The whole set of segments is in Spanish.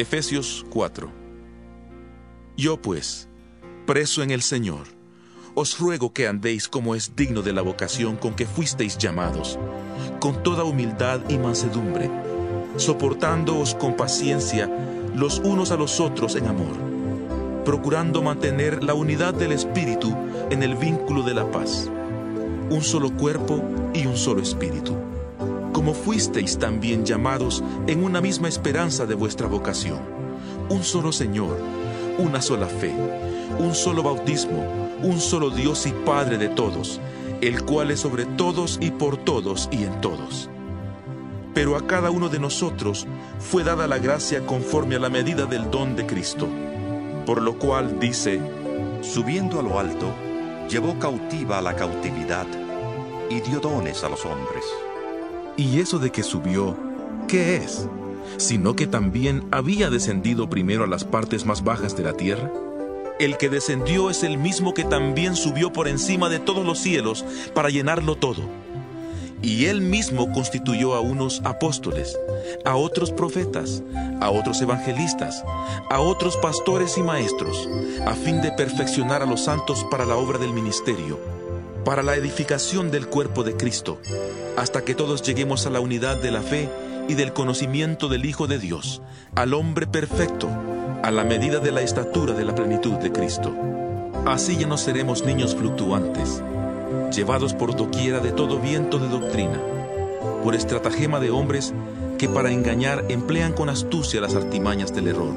Efesios 4 Yo pues, preso en el Señor, os ruego que andéis como es digno de la vocación con que fuisteis llamados, con toda humildad y mansedumbre, soportándoos con paciencia los unos a los otros en amor, procurando mantener la unidad del Espíritu en el vínculo de la paz, un solo cuerpo y un solo Espíritu como fuisteis también llamados en una misma esperanza de vuestra vocación. Un solo Señor, una sola fe, un solo bautismo, un solo Dios y Padre de todos, el cual es sobre todos y por todos y en todos. Pero a cada uno de nosotros fue dada la gracia conforme a la medida del don de Cristo. Por lo cual dice, Subiendo a lo alto, llevó cautiva a la cautividad y dio dones a los hombres. ¿Y eso de que subió, qué es? Sino que también había descendido primero a las partes más bajas de la tierra. El que descendió es el mismo que también subió por encima de todos los cielos para llenarlo todo. Y él mismo constituyó a unos apóstoles, a otros profetas, a otros evangelistas, a otros pastores y maestros, a fin de perfeccionar a los santos para la obra del ministerio para la edificación del cuerpo de Cristo, hasta que todos lleguemos a la unidad de la fe y del conocimiento del Hijo de Dios, al hombre perfecto, a la medida de la estatura de la plenitud de Cristo. Así ya no seremos niños fluctuantes, llevados por doquiera de todo viento de doctrina, por estratagema de hombres que para engañar emplean con astucia las artimañas del error,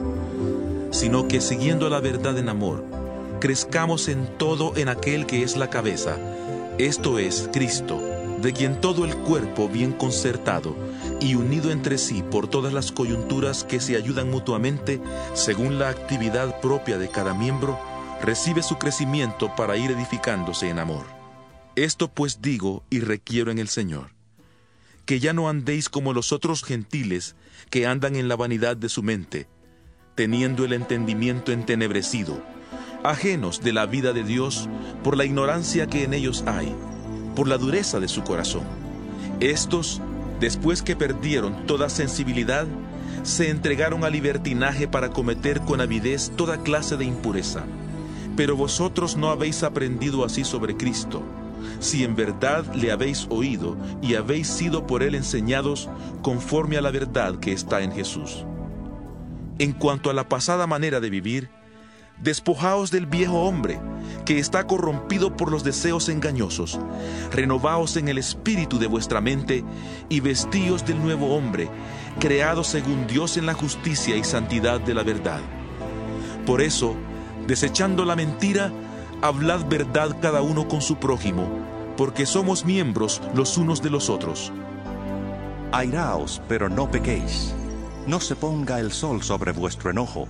sino que siguiendo la verdad en amor, crezcamos en todo en aquel que es la cabeza, esto es Cristo, de quien todo el cuerpo bien concertado y unido entre sí por todas las coyunturas que se ayudan mutuamente según la actividad propia de cada miembro, recibe su crecimiento para ir edificándose en amor. Esto pues digo y requiero en el Señor, que ya no andéis como los otros gentiles que andan en la vanidad de su mente, teniendo el entendimiento entenebrecido, ajenos de la vida de Dios por la ignorancia que en ellos hay, por la dureza de su corazón. Estos, después que perdieron toda sensibilidad, se entregaron al libertinaje para cometer con avidez toda clase de impureza. Pero vosotros no habéis aprendido así sobre Cristo, si en verdad le habéis oído y habéis sido por él enseñados conforme a la verdad que está en Jesús. En cuanto a la pasada manera de vivir, Despojaos del viejo hombre, que está corrompido por los deseos engañosos. Renovaos en el espíritu de vuestra mente y vestíos del nuevo hombre, creado según Dios en la justicia y santidad de la verdad. Por eso, desechando la mentira, hablad verdad cada uno con su prójimo, porque somos miembros los unos de los otros. Airaos, pero no pequéis. No se ponga el sol sobre vuestro enojo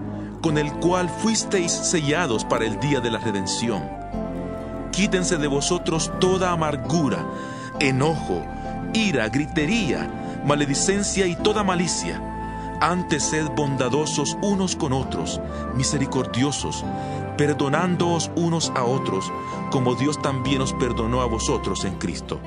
con el cual fuisteis sellados para el día de la redención. Quítense de vosotros toda amargura, enojo, ira, gritería, maledicencia y toda malicia. Antes sed bondadosos unos con otros, misericordiosos, perdonándoos unos a otros, como Dios también os perdonó a vosotros en Cristo